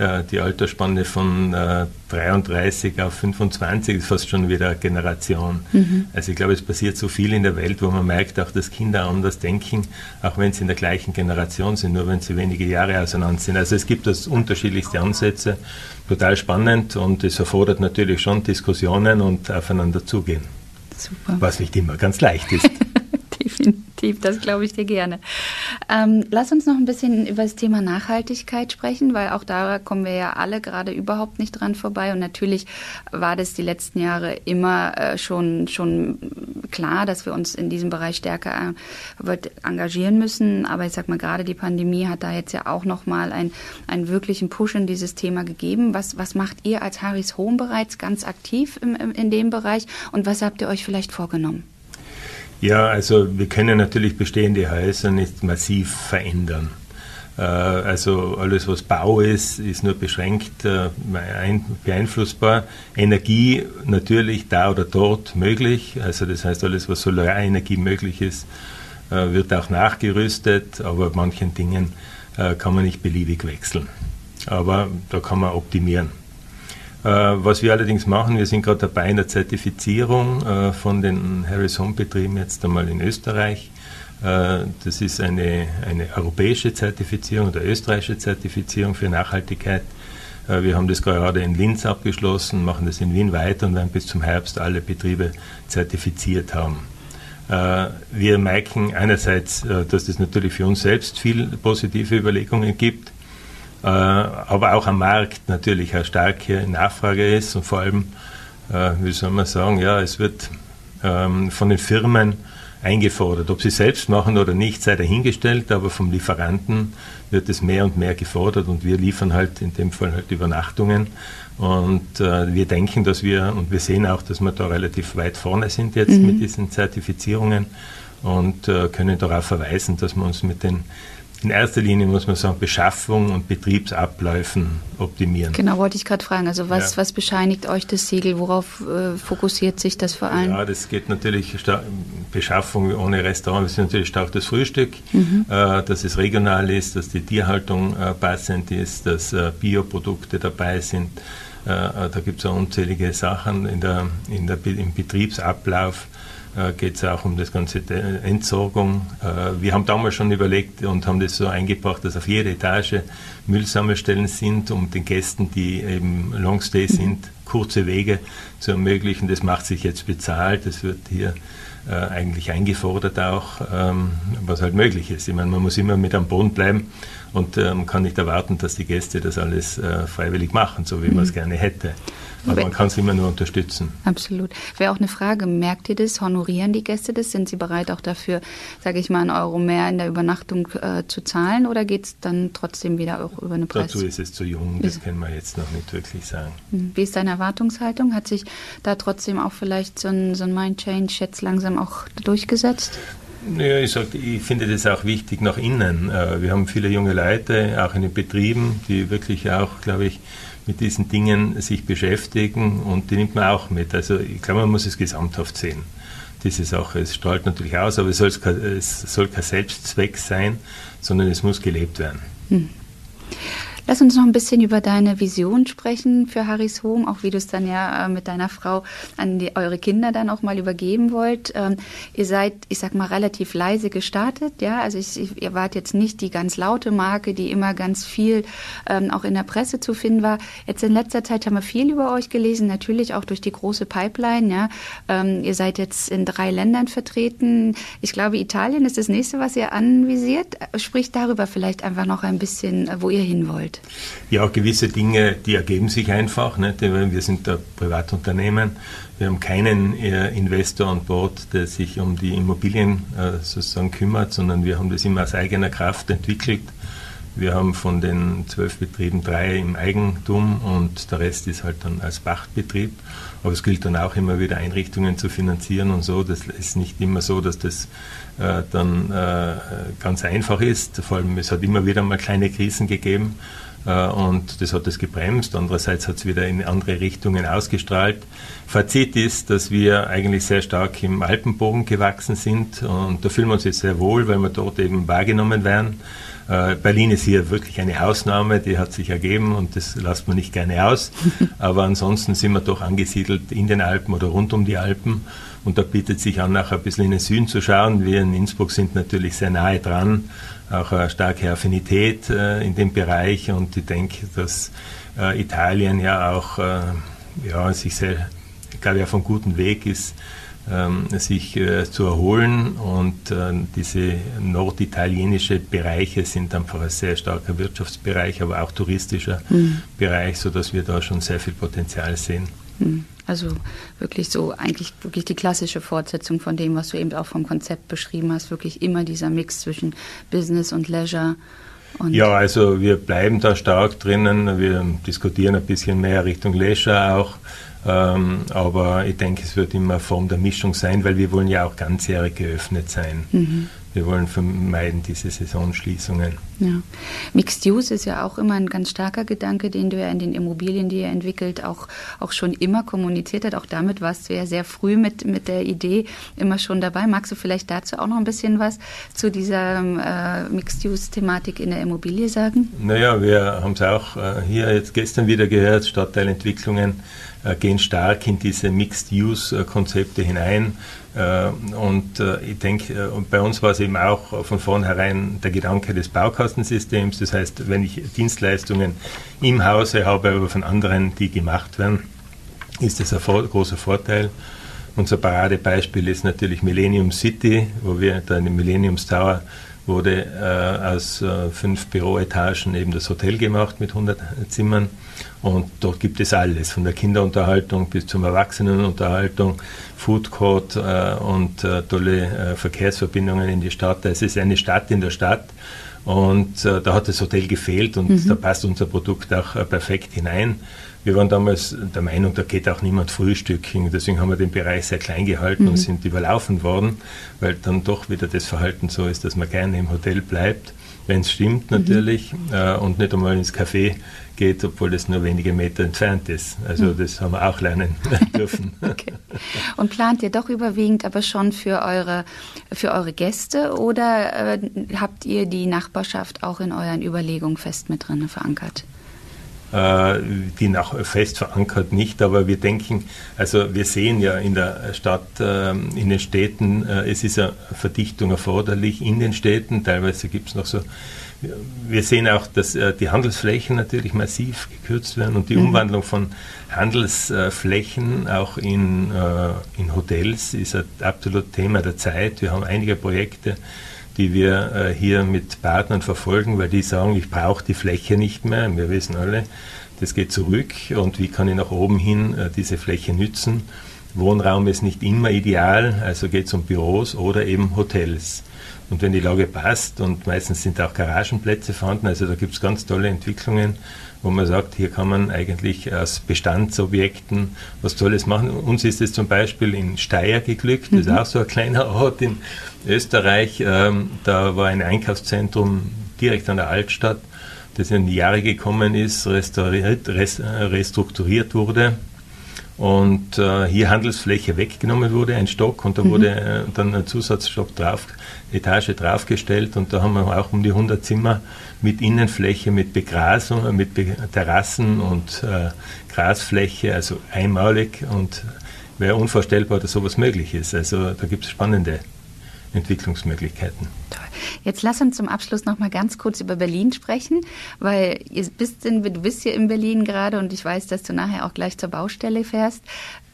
äh, die Altersspanne von äh, 33 auf 25 ist fast schon wieder eine Generation. Mhm. Also ich glaube, es passiert so viel in der Welt, wo man merkt auch, dass Kinder anders denken, auch wenn sie in der gleichen Generation sind, nur wenn sie wenige Jahre auseinander sind. Also es gibt das unterschiedlichste Ansätze, total spannend und es erfordert natürlich schon Diskussionen und aufeinander zugehen. Super. Was nicht immer ganz leicht ist. Definitiv, das glaube ich dir gerne. Ähm, lass uns noch ein bisschen über das Thema Nachhaltigkeit sprechen, weil auch da kommen wir ja alle gerade überhaupt nicht dran vorbei. Und natürlich war das die letzten Jahre immer äh, schon, schon klar, dass wir uns in diesem Bereich stärker äh, engagieren müssen. Aber ich sag mal, gerade die Pandemie hat da jetzt ja auch nochmal ein, einen wirklichen Push in dieses Thema gegeben. Was, was macht ihr als Harris Home bereits ganz aktiv im, im, in dem Bereich und was habt ihr euch vielleicht vorgenommen? Ja, also wir können natürlich bestehende Häuser nicht massiv verändern. Äh, also alles, was Bau ist, ist nur beschränkt äh, beeinflussbar. Energie natürlich da oder dort möglich. Also das heißt, alles, was Solarenergie möglich ist, äh, wird auch nachgerüstet, aber manchen Dingen kann man nicht beliebig wechseln. Aber da kann man optimieren. Äh, was wir allerdings machen, wir sind gerade dabei in der Zertifizierung äh, von den Harris Home Betrieben jetzt einmal in Österreich. Äh, das ist eine, eine europäische Zertifizierung oder österreichische Zertifizierung für Nachhaltigkeit. Wir haben das gerade in Linz abgeschlossen, machen das in Wien weiter und werden bis zum Herbst alle Betriebe zertifiziert haben. Wir merken einerseits, dass das natürlich für uns selbst viel positive Überlegungen gibt. Äh, aber auch am Markt natürlich eine starke Nachfrage ist und vor allem, äh, wie soll man sagen, ja, es wird ähm, von den Firmen eingefordert. Ob sie selbst machen oder nicht, sei dahingestellt, aber vom Lieferanten wird es mehr und mehr gefordert und wir liefern halt in dem Fall halt Übernachtungen. Und äh, wir denken, dass wir, und wir sehen auch, dass wir da relativ weit vorne sind jetzt mhm. mit diesen Zertifizierungen und äh, können darauf verweisen, dass wir uns mit den in erster Linie muss man sagen, Beschaffung und Betriebsabläufen optimieren. Genau, wollte ich gerade fragen. Also was, ja. was bescheinigt euch das Siegel? Worauf äh, fokussiert sich das vor allem? Ja, das geht natürlich, Beschaffung ohne Restaurant, das ist natürlich stark das Frühstück, mhm. äh, dass es regional ist, dass die Tierhaltung äh, passend ist, dass äh, Bioprodukte dabei sind. Äh, äh, da gibt es auch unzählige Sachen in der, in der, im Betriebsablauf äh, geht es auch um das ganze Entsorgung. Äh, wir haben damals schon überlegt und haben das so eingebracht, dass auf jeder Etage Müllsammelstellen sind, um den Gästen, die eben Longstay sind, kurze Wege zu ermöglichen. Das macht sich jetzt bezahlt. Das wird hier äh, eigentlich eingefordert auch, ähm, was halt möglich ist. Ich meine, man muss immer mit am Boden bleiben und man kann nicht erwarten, dass die Gäste das alles äh, freiwillig machen, so wie mhm. man es gerne hätte. Aber man kann es immer nur unterstützen. Absolut. Wäre auch eine Frage, merkt ihr das? Honorieren die Gäste das? Sind sie bereit auch dafür, sage ich mal, einen Euro mehr in der Übernachtung äh, zu zahlen oder geht es dann trotzdem wieder auch über eine Preis? Dazu ist es zu jung, das können wir jetzt noch nicht wirklich sagen. Hm. Wie ist deine Erwartungshaltung? Hat sich da trotzdem auch vielleicht so ein, so ein Mind-Change jetzt langsam auch durchgesetzt? Ja, ich, sag, ich finde das auch wichtig nach innen. Äh, wir haben viele junge Leute, auch in den Betrieben, die wirklich auch, glaube ich, mit diesen Dingen sich beschäftigen und die nimmt man auch mit. Also ich glaube, man muss es gesamthaft sehen, diese Sache. Es strahlt natürlich aus, aber es soll, es soll kein Selbstzweck sein, sondern es muss gelebt werden. Hm. Lass uns noch ein bisschen über deine Vision sprechen für Harrys Home, auch wie du es dann ja äh, mit deiner Frau an die, eure Kinder dann auch mal übergeben wollt. Ähm, ihr seid, ich sag mal, relativ leise gestartet, ja. Also ich, ihr wart jetzt nicht die ganz laute Marke, die immer ganz viel ähm, auch in der Presse zu finden war. Jetzt in letzter Zeit haben wir viel über euch gelesen, natürlich auch durch die große Pipeline, ja. Ähm, ihr seid jetzt in drei Ländern vertreten. Ich glaube, Italien ist das nächste, was ihr anvisiert. Spricht darüber vielleicht einfach noch ein bisschen, wo ihr hin wollt. Ja, gewisse Dinge, die ergeben sich einfach. Nicht? Wir sind ein Privatunternehmen. Wir haben keinen äh, Investor an Bord, der sich um die Immobilien äh, sozusagen kümmert, sondern wir haben das immer aus eigener Kraft entwickelt. Wir haben von den zwölf Betrieben drei im Eigentum und der Rest ist halt dann als Pachtbetrieb. Aber es gilt dann auch immer wieder Einrichtungen zu finanzieren und so. Das ist nicht immer so, dass das äh, dann äh, ganz einfach ist. Vor allem, es hat immer wieder mal kleine Krisen gegeben. Äh, und das hat es gebremst. Andererseits hat es wieder in andere Richtungen ausgestrahlt. Fazit ist, dass wir eigentlich sehr stark im Alpenbogen gewachsen sind und da fühlen wir uns jetzt sehr wohl, weil wir dort eben wahrgenommen werden. Äh, Berlin ist hier wirklich eine Ausnahme, die hat sich ergeben und das lasst man nicht gerne aus. Aber ansonsten sind wir doch angesiedelt in den Alpen oder rund um die Alpen. Und da bietet sich an, nachher ein bisschen in den Süden zu schauen. Wir in Innsbruck sind natürlich sehr nahe dran auch eine starke Affinität äh, in dem Bereich und ich denke, dass äh, Italien ja auch ja, sich sehr, glaube ich, auf einem guten Weg ist, ähm, sich zu erholen und diese norditalienische Bereiche sind einfach ein sehr starker Wirtschaftsbereich, aber auch touristischer mhm. Bereich, sodass wir da schon sehr viel Potenzial sehen. Mhm. Also wirklich so eigentlich wirklich die klassische Fortsetzung von dem, was du eben auch vom Konzept beschrieben hast, wirklich immer dieser Mix zwischen Business und Leisure. Und ja, also wir bleiben da stark drinnen. Wir diskutieren ein bisschen mehr Richtung Leisure auch. Ähm, aber ich denke, es wird immer eine Form der Mischung sein, weil wir wollen ja auch ganzjährig geöffnet sein. Mhm wir wollen vermeiden diese Saisonschließungen. Ja. Mixed Use ist ja auch immer ein ganz starker Gedanke, den du ja in den Immobilien, die ihr entwickelt, auch, auch schon immer kommuniziert hat. Auch damit warst du ja sehr früh mit, mit der Idee immer schon dabei. Magst du vielleicht dazu auch noch ein bisschen was zu dieser äh, Mixed Use-Thematik in der Immobilie sagen? Naja, wir haben es auch äh, hier jetzt gestern wieder gehört, Stadtteilentwicklungen gehen stark in diese Mixed-Use-Konzepte hinein. Äh, und äh, ich denke, bei uns war es eben auch von vornherein der Gedanke des Baukastensystems. Das heißt, wenn ich Dienstleistungen im Hause habe, aber von anderen, die gemacht werden, ist das ein großer Vorteil. Unser Paradebeispiel ist natürlich Millennium City, wo wir da in dem Millenniums Tower wurde äh, aus äh, fünf Büroetagen eben das Hotel gemacht mit 100 Zimmern. Und dort gibt es alles, von der Kinderunterhaltung bis zur Erwachsenenunterhaltung, Food Court äh, und äh, tolle äh, Verkehrsverbindungen in die Stadt. Es ist eine Stadt in der Stadt. Und äh, da hat das Hotel gefehlt und mhm. da passt unser Produkt auch perfekt hinein. Wir waren damals der Meinung, da geht auch niemand frühstücken. Deswegen haben wir den Bereich sehr klein gehalten mhm. und sind überlaufen worden, weil dann doch wieder das Verhalten so ist, dass man gerne im Hotel bleibt, wenn es stimmt mhm. natürlich, mhm. äh, und nicht einmal ins Café geht, obwohl es nur wenige Meter entfernt ist. Also mhm. das haben wir auch lernen dürfen. okay. Und plant ihr doch überwiegend aber schon für eure, für eure Gäste oder äh, habt ihr die Nachbarschaft auch in euren Überlegungen fest mit drin verankert? Äh, die nach fest verankert nicht, aber wir denken, also wir sehen ja in der Stadt, ähm, in den Städten, äh, es ist eine Verdichtung erforderlich in den Städten, teilweise gibt es noch so wir sehen auch, dass äh, die Handelsflächen natürlich massiv gekürzt werden und die mhm. Umwandlung von Handelsflächen auch in, in Hotels ist ein absolut Thema der Zeit. Wir haben einige Projekte, die wir äh, hier mit Partnern verfolgen, weil die sagen, ich brauche die Fläche nicht mehr. Wir wissen alle, das geht zurück und wie kann ich nach oben hin äh, diese Fläche nützen. Wohnraum ist nicht immer ideal, also geht es um Büros oder eben Hotels. Und wenn die Lage passt und meistens sind auch Garagenplätze vorhanden, also da gibt es ganz tolle Entwicklungen, wo man sagt, hier kann man eigentlich aus Bestandsobjekten was Tolles machen. Uns ist es zum Beispiel in Steyr geglückt, das ist mhm. auch so ein kleiner Ort in Österreich. Ähm, da war ein Einkaufszentrum direkt an der Altstadt, das in die Jahre gekommen ist, restauriert, restrukturiert wurde und äh, hier Handelsfläche weggenommen wurde, ein Stock, und da mhm. wurde äh, dann ein Zusatzstock drauf, Etage draufgestellt und da haben wir auch um die 100 Zimmer mit Innenfläche, mit Begrasung, mit Be Terrassen und äh, Grasfläche, also einmalig und wäre unvorstellbar, dass sowas möglich ist. Also da gibt es spannende Entwicklungsmöglichkeiten. Toll. Jetzt lass uns zum Abschluss noch mal ganz kurz über Berlin sprechen, weil bist in, du bist hier in Berlin gerade und ich weiß, dass du nachher auch gleich zur Baustelle fährst.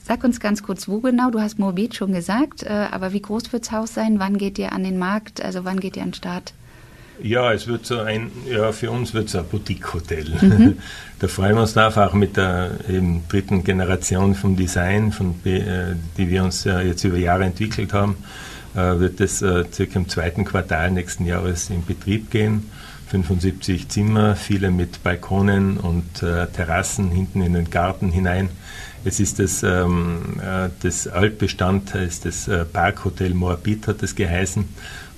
Sag uns ganz kurz, wo genau? Du hast Morbid schon gesagt, äh, aber wie groß wird das Haus sein? Wann geht ihr an den Markt? Also wann geht ihr an den Start? Ja, es wird so ein, ja, für uns wird es ein Boutique-Hotel. Mhm. da freuen wir uns drauf, auch mit der eben, dritten Generation vom Design, von, äh, die wir uns jetzt über Jahre entwickelt haben. Äh, wird es äh, circa im zweiten Quartal nächsten Jahres in Betrieb gehen. 75 Zimmer, viele mit Balkonen und äh, Terrassen hinten in den Garten hinein. Es ist das, ähm, das Altbestandteil, das Parkhotel Moabit hat es geheißen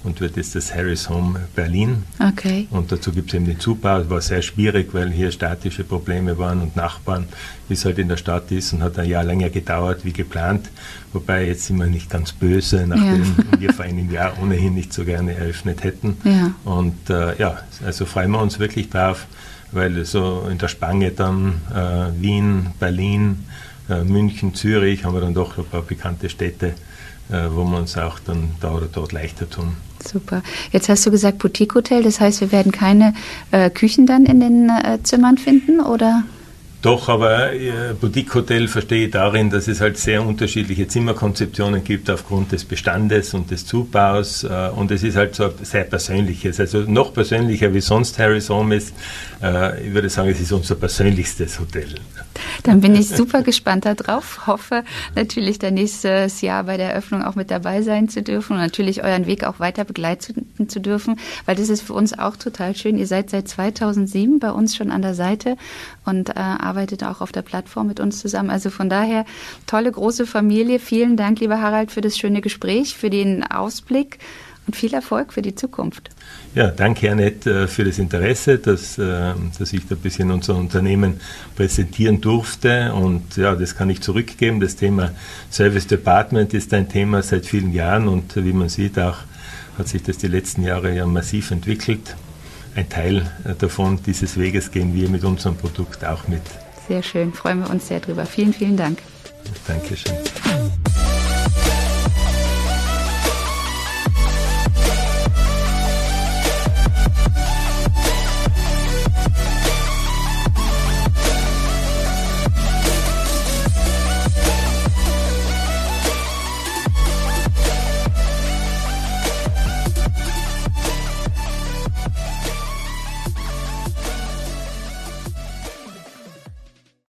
und wird jetzt das Harris Home Berlin. Okay. Und dazu gibt es eben den Zubau. Es war sehr schwierig, weil hier statische Probleme waren und Nachbarn, wie es halt in der Stadt ist und hat ein Jahr länger gedauert wie geplant. Wobei jetzt sind wir nicht ganz böse, nachdem ja. wir vor einem Jahr ohnehin nicht so gerne eröffnet hätten. Ja. Und äh, ja, also freuen wir uns wirklich drauf, weil so in der Spange dann äh, Wien, Berlin, äh, München, Zürich haben wir dann doch ein paar bekannte Städte, äh, wo wir uns auch dann da oder dort leichter tun. Super. Jetzt hast du gesagt Boutique Hotel, das heißt, wir werden keine äh, Küchen dann in den äh, Zimmern finden, oder? Doch, aber äh, Boutique Hotel verstehe ich darin, dass es halt sehr unterschiedliche Zimmerkonzeptionen gibt aufgrund des Bestandes und des Zubaus äh, und es ist halt so sehr persönliches, also noch persönlicher wie sonst Harry's Home ist. Äh, ich würde sagen, es ist unser persönlichstes Hotel. Dann bin ich super gespannt darauf, hoffe natürlich dann nächstes Jahr bei der Eröffnung auch mit dabei sein zu dürfen und natürlich euren Weg auch weiter begleiten zu dürfen, weil das ist für uns auch total schön. Ihr seid seit 2007 bei uns schon an der Seite und äh, arbeitet auch auf der Plattform mit uns zusammen. Also von daher tolle große Familie. Vielen Dank, lieber Harald, für das schöne Gespräch, für den Ausblick und viel Erfolg für die Zukunft. Ja, danke Annette äh, für das Interesse, dass, äh, dass ich da ein bisschen unser Unternehmen präsentieren durfte und ja, das kann ich zurückgeben. Das Thema Service Department ist ein Thema seit vielen Jahren und wie man sieht auch hat sich das die letzten Jahre ja massiv entwickelt ein Teil äh, davon dieses Weges gehen wir mit unserem Produkt auch mit. Sehr schön, freuen wir uns sehr drüber. Vielen, vielen Dank. Dankeschön.